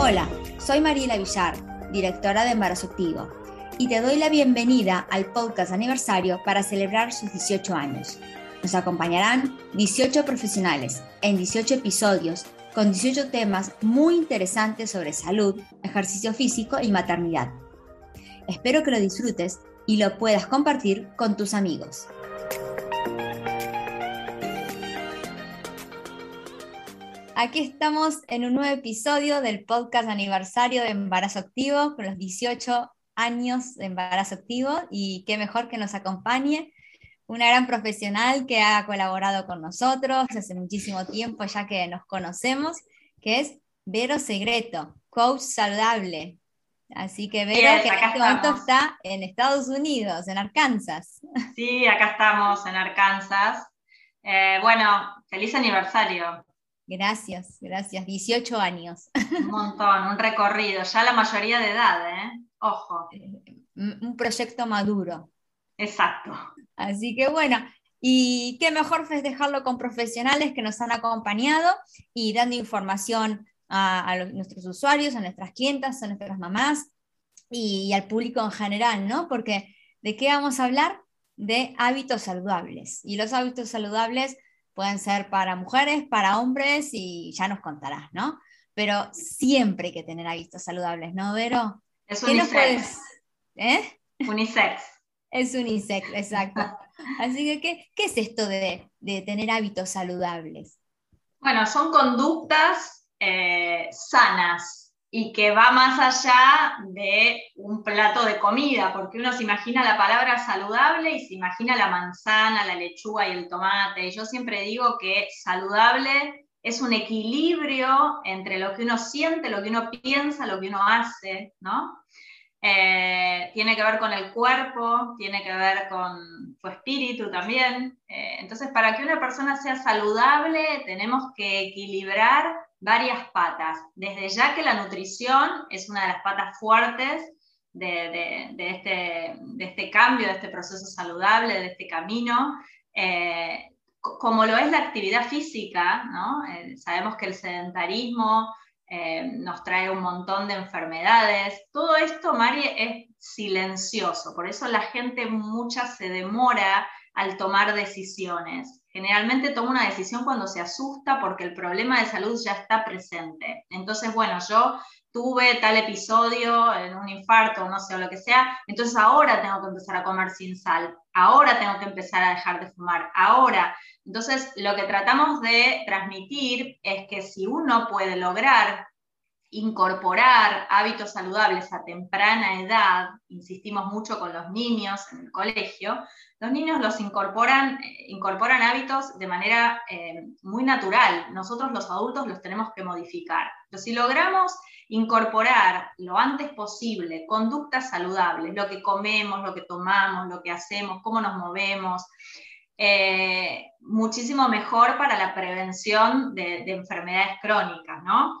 Hola, soy Mariela Villar, directora de Embarazo Activo, y te doy la bienvenida al podcast aniversario para celebrar sus 18 años. Nos acompañarán 18 profesionales en 18 episodios con 18 temas muy interesantes sobre salud, ejercicio físico y maternidad. Espero que lo disfrutes y lo puedas compartir con tus amigos. Aquí estamos en un nuevo episodio del podcast aniversario de Embarazo Activo con los 18 años de embarazo activo y qué mejor que nos acompañe una gran profesional que ha colaborado con nosotros hace muchísimo tiempo ya que nos conocemos, que es Vero Segreto, coach saludable. Así que Vero, que en este momento está en Estados Unidos, en Arkansas. Sí, acá estamos en Arkansas. Eh, bueno, feliz aniversario. Gracias, gracias. 18 años. Un montón, un recorrido, ya la mayoría de edad, ¿eh? Ojo. Eh, un proyecto maduro. Exacto. Así que bueno, y qué mejor festejarlo con profesionales que nos han acompañado y dando información a, nuestros usuarios, a nuestras clientas, a nuestras mamás y, y al público en general, ¿no? Porque ¿de qué vamos a hablar? De hábitos saludables. Y los hábitos saludables pueden ser para mujeres, para hombres y ya nos contarás, ¿no? Pero siempre hay que tener hábitos saludables, ¿no, Vero? Es unisex. ¿Eh? Unisex. Es unisex, exacto. Así que, ¿qué, es esto de, tener hábitos saludables? Bueno, son conductas eh, sanas, y que va más allá de un plato de comida, porque uno se imagina la palabra saludable y se imagina la manzana, la lechuga y el tomate. Y yo siempre digo que saludable es un equilibrio entre lo que uno siente, lo que uno piensa, lo que uno hace, ¿no? Eh, tiene que ver con el cuerpo, tiene que ver con tu espíritu también. Eh, entonces, para que una persona sea saludable, tenemos que equilibrar varias patas. Desde ya que la nutrición es una de las patas fuertes de, este, de este, cambio, de este proceso saludable, de este camino. Eh, como lo es la actividad física. Eh, sabemos que el sedentarismo eh, nos trae un montón de enfermedades. Todo esto, Mari, es silencioso, por eso la gente mucha se demora al tomar decisiones. Generalmente toma una decisión cuando se asusta porque el problema de salud ya está presente. Entonces, bueno, yo tuve tal episodio en un infarto, no sé, o lo que sea, entonces ahora tengo que empezar a comer sin sal, ahora tengo que empezar a dejar de fumar, ahora. Entonces, lo que tratamos de transmitir es que si uno puede lograr incorporar hábitos saludables a temprana edad, insistimos mucho con los niños en el colegio, los niños los incorporan, eh, incorporan hábitos de manera eh, muy natural. Nosotros los adultos los tenemos que modificar. Pero si logramos incorporar lo antes posible conductas saludables, lo que comemos, lo que tomamos, lo que hacemos, cómo nos movemos, eh, muchísimo mejor para la prevención de, de enfermedades crónicas, ¿no?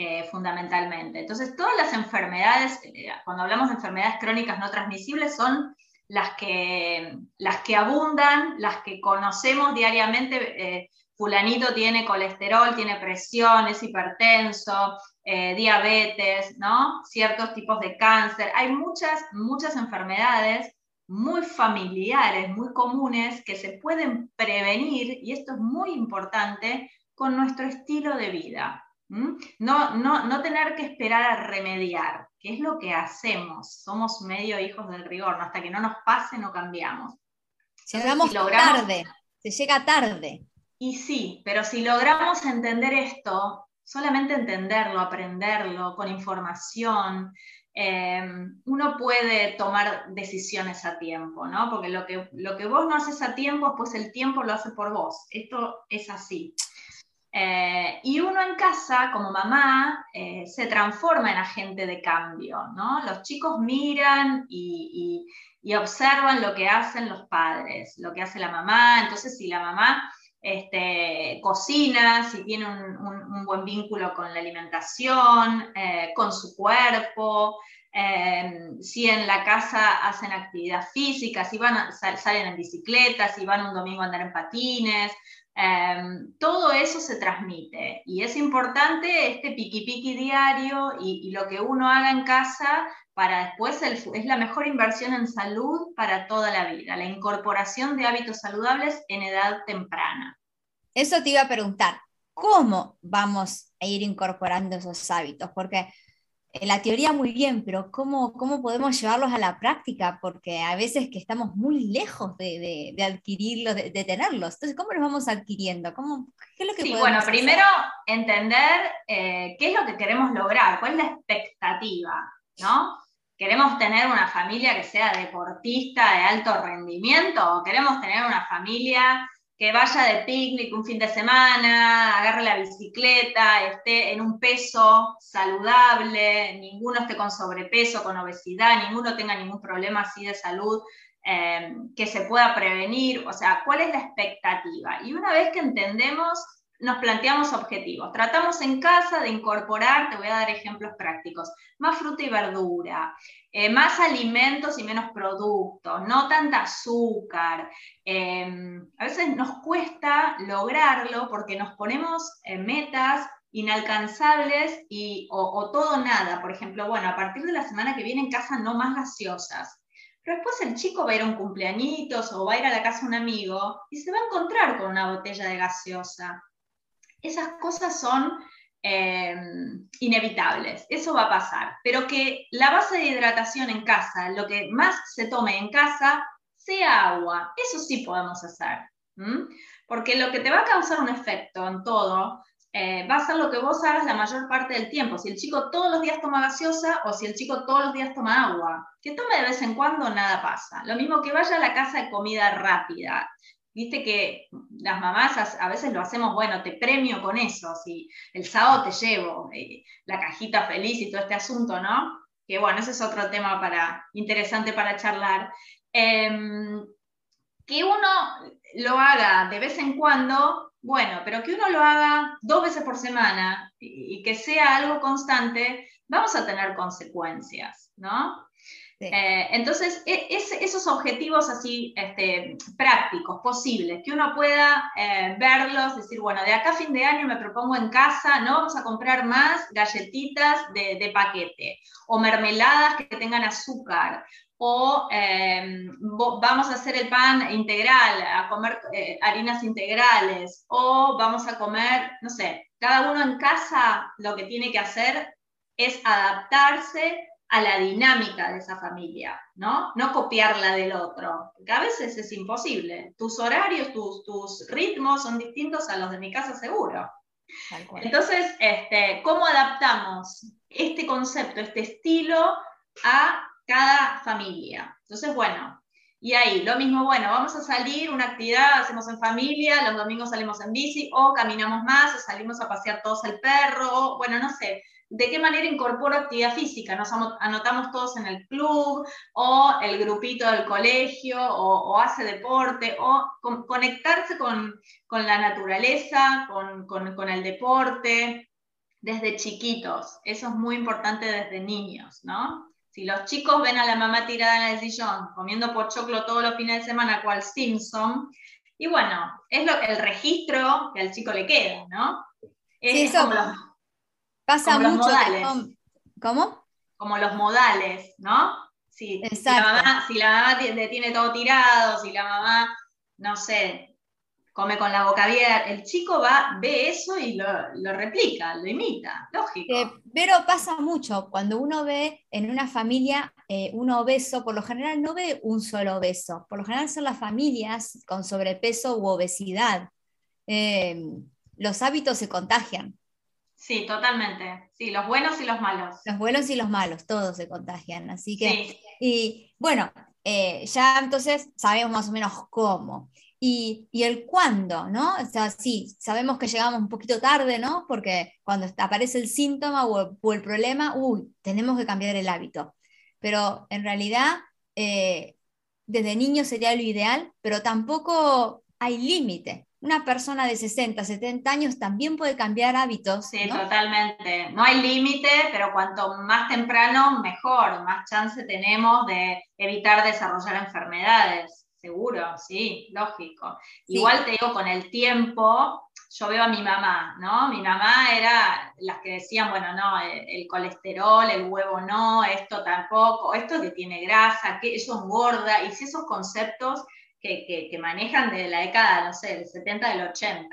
Eh, fundamentalmente. Entonces, todas las enfermedades, eh, cuando hablamos de enfermedades crónicas no transmisibles, son las que, las que abundan, las que conocemos diariamente. Eh, fulanito tiene colesterol, tiene presión, es hipertenso, diabetes, ¿no? Ciertos tipos de cáncer. Hay muchas, muchas enfermedades muy familiares, muy comunes, que se pueden prevenir, y esto es muy importante, con nuestro estilo de vida. No, no, no tener que esperar a remediar, que es lo que hacemos. Somos medio hijos del rigor, hasta que no nos pase no cambiamos. Llegamos tarde, se llega tarde. Y sí, pero si logramos entender esto, solamente entenderlo, aprenderlo con información, eh, uno puede tomar decisiones a tiempo, ¿no? Porque lo que, lo que vos no haces a tiempo, pues el tiempo lo hace por vos. Esto es así. Eh, y uno en casa, como mamá, eh, se transforma en agente de cambio, ¿no? Los chicos miran y, observan lo que hacen los padres, lo que hace la mamá. Entonces, si la mamá este, cocina, si tiene un, buen vínculo con la alimentación, eh, con su cuerpo, si en la casa hacen actividad física, si van salen en bicicleta, si van un domingo a andar en patines, Em, todo eso se transmite y es importante este piqui piqui diario y, lo que uno haga en casa para después es la mejor inversión en salud para toda la vida, la incorporación de hábitos saludables en edad temprana. Eso te iba a preguntar, ¿cómo vamos a ir incorporando esos hábitos? Porque la teoría muy bien, pero ¿cómo, ¿cómo podemos llevarlos a la práctica? Porque a veces que estamos muy lejos de, adquirirlos, de, tenerlos. Entonces, ¿cómo los vamos adquiriendo? ¿Cómo, ¿Qué es lo que sí, bueno, primero entender eh, qué es lo que queremos lograr, cuál es la expectativa, ¿no? ¿Queremos tener una familia que sea deportista de alto rendimiento o queremos tener una familia que vaya de picnic un fin de semana, agarre la bicicleta, esté en un peso saludable, ninguno esté con sobrepeso, con obesidad, ninguno tenga ningún problema así de salud eh, que se pueda prevenir, o sea, ¿cuál es la expectativa? Y una vez que entendemos nos planteamos objetivos. Tratamos en casa de incorporar, te voy a dar ejemplos prácticos, más fruta y verdura, eh, más alimentos y menos productos, no tanta azúcar. Em, a veces nos cuesta lograrlo porque nos ponemos en metas inalcanzables y, o, o todo nada. Por ejemplo, bueno, a partir de la semana que viene en casa no más gaseosas. Pero después el chico va a ir a un cumpleañitos o va a ir a la casa de un amigo y se va a encontrar con una botella de gaseosa esas cosas son eh, inevitables, eso va a pasar, pero que la base de hidratación en casa, lo que más se tome en casa, sea agua, eso sí podemos hacer, porque lo que te va a causar un efecto en todo eh, va a ser lo que vos hagas la mayor parte del tiempo. Si el chico todos los días toma gaseosa o si el chico todos los días toma agua. Que tome de vez en cuando, nada pasa. Lo mismo que vaya a la casa de comida rápida. Viste que las mamás a veces lo hacemos, bueno, te premio con eso, si el sábado te llevo eh, la cajita feliz y todo este asunto, ¿no? Que bueno, ese es otro tema para, interesante para charlar. Em, que uno lo haga de vez en cuando, bueno, pero que uno lo haga dos veces por semana y que sea algo constante, vamos a tener consecuencias, ¿no? Eh, entonces, e, esos objetivos así este, prácticos, posibles, que uno pueda eh, verlos, decir, bueno, de acá a fin de año me propongo en casa, no vamos a comprar más galletitas de, paquete o mermeladas que tengan azúcar. O em, vamos a hacer el pan integral, a comer eh, harinas integrales, o vamos a comer, no sé, cada uno en casa lo que tiene que hacer es adaptarse a la dinámica de esa familia, ¿no? No copiarla del otro, porque a veces es imposible. Tus horarios, tus, tus ritmos son distintos a los de mi casa seguro. Entonces, este, ¿cómo adaptamos este concepto, este estilo a cada familia? Entonces, bueno, y ahí, lo mismo, bueno, vamos a salir, una actividad hacemos en familia, los domingos salimos en bici, o caminamos más, o salimos a pasear todos el perro, o bueno, no sé, de qué manera incorporo actividad física. Nos anotamos todos en el club o el grupito del colegio o, hace deporte o conectarse con, la naturaleza, con, el deporte desde chiquitos. Eso es muy importante desde niños, ¿no? Si los chicos ven a la mamá tirada en el sillón comiendo pochoclo todos los fines de semana, cual Simpson, y bueno, es lo, el registro que al chico le queda, ¿no? Es, como Pasa mucho. ¿Cómo? Como los modales, ¿no? Si, la mamá, si la mamá tiene todo tirado, si la mamá, no sé, come con la boca abierta, el chico va, ve eso y lo, replica, lo imita, lógico. Eh, pero pasa mucho, cuando uno ve en una familia eh, un obeso, por lo general no ve un solo obeso, por lo general son las familias con sobrepeso u obesidad. Eh, los hábitos se contagian. Sí, totalmente. Sí, los buenos y los malos. Los buenos y los malos, todos se contagian. Así que, y bueno, eh, ya entonces sabemos más o menos cómo. Y, el cuándo, ¿no? O sea, sí, sabemos que llegamos un poquito tarde, ¿no? Porque cuando aparece el síntoma o el, problema, uy, tenemos que cambiar el hábito. Pero en realidad, eh, desde niño sería lo ideal, pero tampoco hay límite una persona de 60, 70 años también puede cambiar hábitos. Sí, totalmente. No hay límite, pero cuanto más temprano, mejor, más chance tenemos de evitar desarrollar enfermedades. Seguro, sí, lógico. Igual te digo, con el tiempo, yo veo a mi mamá, ¿no? Mi mamá era las que decían, bueno, no, el, colesterol, el huevo no, esto tampoco, esto que tiene grasa, que eso engorda, y si esos conceptos que, que, manejan desde la década, no sé, del 70, del 80.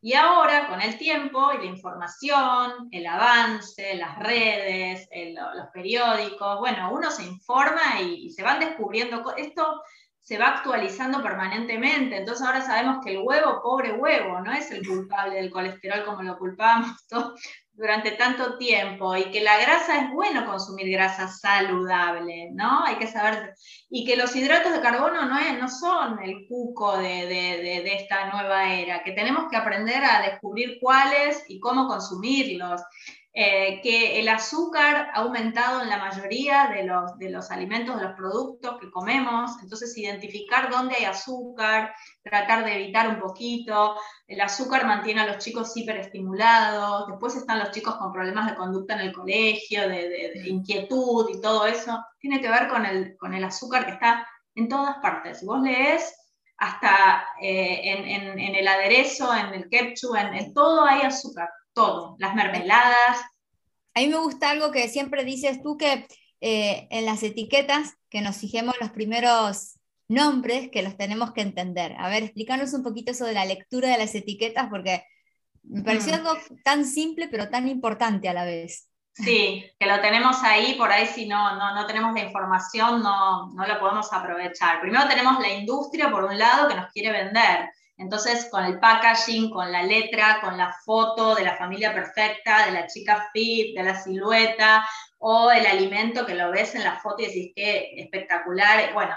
Y ahora, con el tiempo y la información, el avance, las redes, los periódicos, bueno, uno se informa y, se van descubriendo, esto se va actualizando permanentemente, entonces ahora sabemos que el huevo, pobre huevo, no es el culpable del colesterol como lo culpábamos durante tanto tiempo y que la grasa es bueno consumir grasa saludable, ¿no? Hay que saber, y que los hidratos de carbono no, es, no son el cuco de, de, esta nueva era, que tenemos que aprender a descubrir cuáles y cómo consumirlos. Eh, que el azúcar ha aumentado en la mayoría de los, de los alimentos, de los productos que comemos, entonces identificar dónde hay azúcar, tratar de evitar un poquito, el azúcar mantiene a los chicos hiperestimulados, después están los chicos con problemas de conducta en el colegio, de, mm. inquietud y todo eso, tiene que ver con el, con el azúcar que está en todas partes. Si vos lees hasta eh, en, en, el aderezo, en el ketchup, en todo hay azúcar todo, las mermeladas. A mí me gusta algo que siempre dices tú, que eh, en las etiquetas, que nos fijemos los primeros nombres que los tenemos que entender. A ver, explícanos un poquito eso de la lectura de las etiquetas, porque me pareció mm. algo tan simple, pero tan importante a la vez. Sí, que lo tenemos ahí, por ahí si no, no, no tenemos la información, no, no lo podemos aprovechar. Primero tenemos la industria, por un lado, que nos quiere vender. Entonces, con el packaging, con la letra, con la foto de la familia perfecta, de la chica fit, de la silueta, o el alimento que lo ves en la foto y decís que espectacular. Bueno,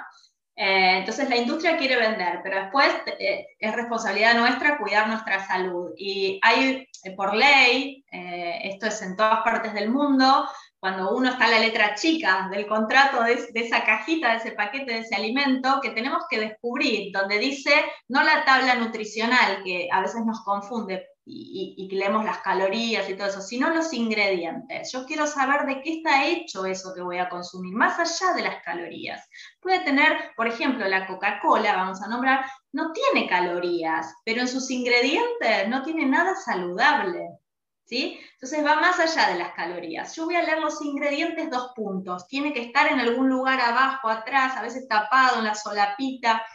eh, entonces la industria quiere vender, pero después eh, es responsabilidad nuestra cuidar nuestra salud. Y hay, eh, por ley, esto es en todas partes del mundo, cuando uno está en la letra chica del contrato de, esa cajita, de ese paquete, de ese alimento, que tenemos que descubrir, donde dice no la tabla nutricional, que a veces nos confunde y, y, leemos las calorías y todo eso, sino los ingredientes. Yo quiero saber de qué está hecho eso que voy a consumir, más allá de las calorías. Puede tener, por ejemplo, la Coca-Cola, vamos a nombrar, no tiene calorías, pero en sus ingredientes no tiene nada saludable. Entonces va más allá de las calorías. Yo voy a leer los ingredientes dos puntos. Tiene que estar en algún lugar abajo, atrás, a veces tapado en la solapita.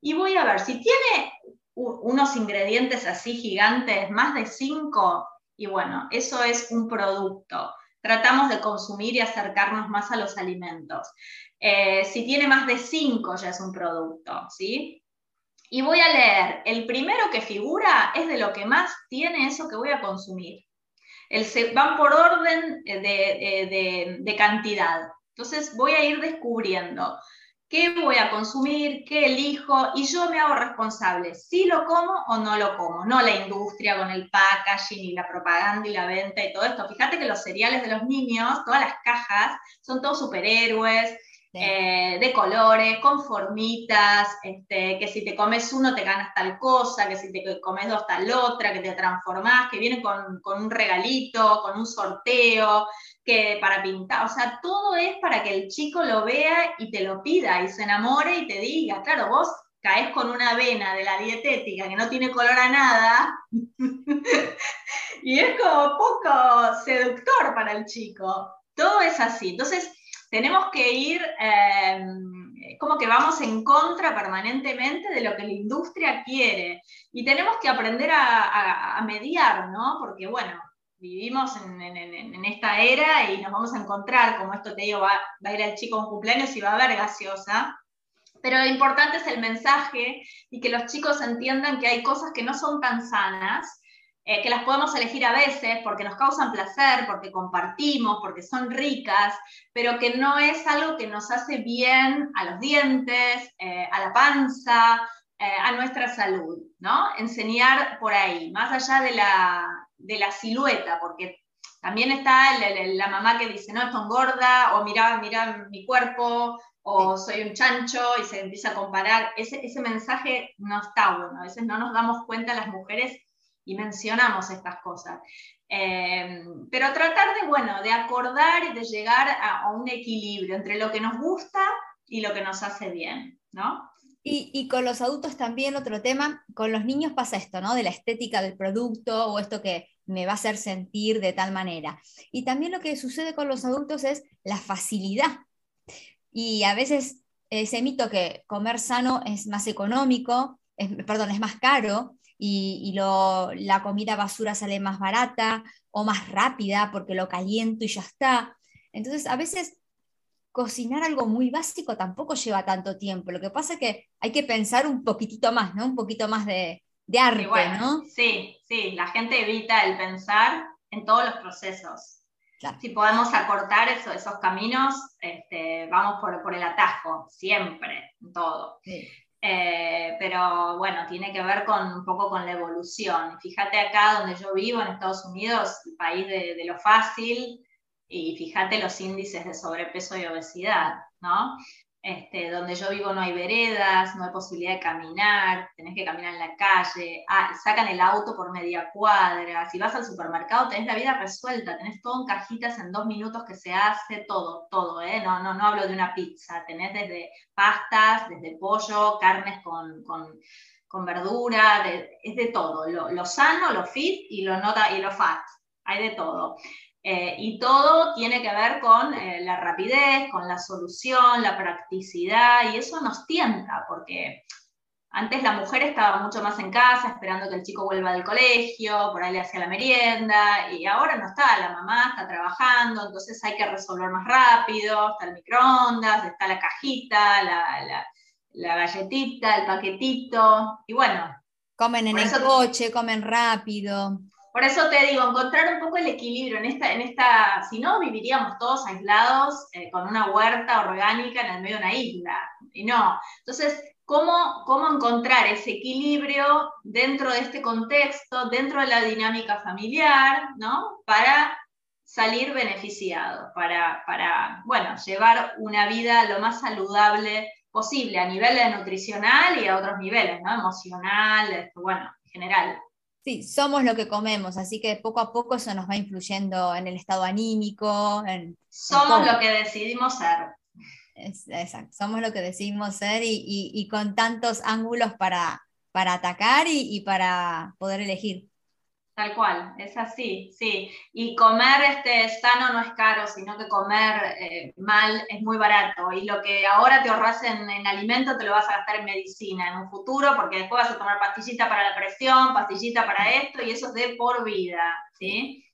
Y voy a ver, si tiene unos ingredientes así gigantes, más de cinco, y bueno, eso es un producto. Tratamos de consumir y acercarnos más a los alimentos. Eh, si tiene más de cinco, ya es un producto, ¿sí? Y voy a leer, el primero que figura es de lo que más tiene eso que voy a consumir van por orden de, cantidad. Entonces voy a ir descubriendo qué voy a consumir, qué elijo, y yo me hago responsable si lo como o no lo como, no la industria con el packaging y la propaganda y la venta y todo esto. Fíjate que los cereales de los niños, todas las cajas, son todos superhéroes, eh, de colores, con formitas, este, que si te comes uno te ganas tal cosa, que si te comes dos tal otra, que te transformás, que viene con, un regalito, con un sorteo, que para pintar, o sea, todo es para que el chico lo vea y te lo pida y se enamore y te diga, claro, vos caes con una vena de la dietética que no tiene color a nada y es como poco seductor para el chico. Todo es así. Entonces, tenemos que ir, eh, como que vamos en contra permanentemente de lo que la industria quiere. Y tenemos que aprender a, mediar, ¿no? Porque, bueno, vivimos en, esta era y nos vamos a encontrar, como esto te digo, va, va a ir el chico a un cumpleaños y va a haber gaseosa. Pero lo importante es el mensaje y que los chicos entiendan que hay cosas que no son tan sanas eh, que las podemos elegir a veces porque nos causan placer, porque compartimos, porque son ricas, pero que no es algo que nos hace bien a los dientes, eh, a la panza, eh, a nuestra salud, ¿no? Enseñar por ahí, más allá de la, de la silueta, porque también está la mamá que dice, no, esto engorda, o mira, mira mi cuerpo, o soy un chancho y se empieza a comparar. Ese, ese mensaje no está bueno, a veces no nos damos cuenta las mujeres y mencionamos estas cosas. Eh, pero tratar de, bueno, de acordar y de llegar a, un equilibrio entre lo que nos gusta y lo que nos hace bien, ¿no? Y, con los adultos también otro tema, con los niños pasa esto, ¿no? De la estética del producto o esto que me va a hacer sentir de tal manera. Y también lo que sucede con los adultos es la facilidad. Y a veces ese mito que comer sano es más económico, perdón, es más caro y, la comida basura sale más barata o más rápida porque lo caliento y ya está. Entonces, a veces cocinar algo muy básico tampoco lleva tanto tiempo. Lo que pasa es que hay que pensar un poquitito más, ¿no? Un poquito más de, arte, ¿no? Sí, sí, la gente evita el pensar en todos los procesos. Si podemos acortar esos caminos, este, vamos por, el atajo, siempre, en todo. Eh, pero bueno, tiene que ver con un poco con la evolución. Fíjate acá donde yo vivo, en Estados Unidos, el país de lo fácil, y fíjate los índices de sobrepeso y obesidad, ¿no? Este, donde yo vivo no hay veredas, no hay posibilidad de caminar, tenés que caminar en la calle, ah, sacan el auto por media cuadra, si vas al supermercado tenés la vida resuelta, tenés todo en cajitas en dos minutos que se hace, todo, todo, ¿eh? no, no, no hablo de una pizza, tenés desde pastas, desde pollo, carnes con, con, verdura, es de todo, lo, lo, sano, lo fit y lo, nota, y lo fat, hay de todo. Eh, y todo tiene que ver con eh, la rapidez, con la solución, la practicidad, y eso nos tienta, porque antes la mujer estaba mucho más en casa, esperando que el chico vuelva del colegio, por ahí le hacía la merienda, y ahora no está, la mamá está trabajando, entonces hay que resolver más rápido, está el microondas, está la cajita, la, galletita, el paquetito, y bueno. Comen en el coche, comen rápido. Por eso te digo, encontrar un poco el equilibrio en esta, en esta si no, viviríamos todos aislados eh, con una huerta orgánica en el medio de una isla. Y no. Entonces, ¿cómo, ¿cómo encontrar ese equilibrio dentro de este contexto, dentro de la dinámica familiar, ¿no? Para salir beneficiado, para, para, bueno, llevar una vida lo más saludable posible a nivel nutricional y a otros niveles, ¿no? Emocional, bueno, en general. Sí, somos lo que comemos, así que poco a poco eso nos va influyendo en el estado anímico. somos lo que decidimos ser. exacto, somos lo que decidimos ser y, con tantos ángulos para, para atacar y para poder elegir. Tal cual, es así, sí. Y comer este, sano no es caro, sino que comer eh, mal es muy barato. Y lo que ahora te ahorras en, en, alimento te lo vas a gastar en medicina en un futuro, porque después vas a tomar pastillita para la presión, pastillita para esto, y eso es de por vida, ¿sí?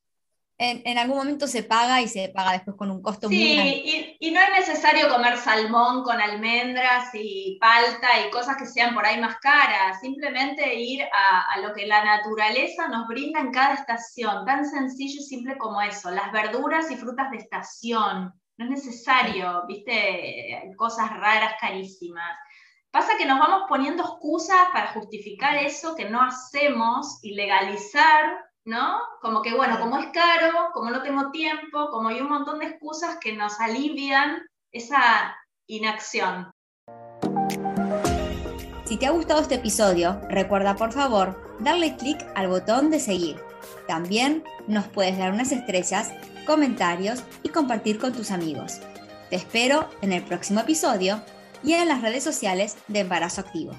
En, algún momento se paga y se paga después con un costo muy grande. Y, y no es necesario comer salmón con almendras y palta y cosas que sean por ahí más caras, simplemente ir a, lo que la naturaleza nos brinda en cada estación, tan sencillo y simple como eso, las verduras y frutas de estación. No es necesario, viste, cosas raras, carísimas. Pasa que nos vamos poniendo excusas para justificar eso que no hacemos y legalizar ¿no? Como que, bueno, como es caro, como no tengo tiempo, como hay un montón de excusas que nos alivian esa inacción. Si te ha gustado este episodio, recuerda por favor darle clic al botón de seguir. También nos puedes dar unas estrellas, comentarios y compartir con tus amigos. Te espero en el próximo episodio y en las redes sociales de Embarazo Activo.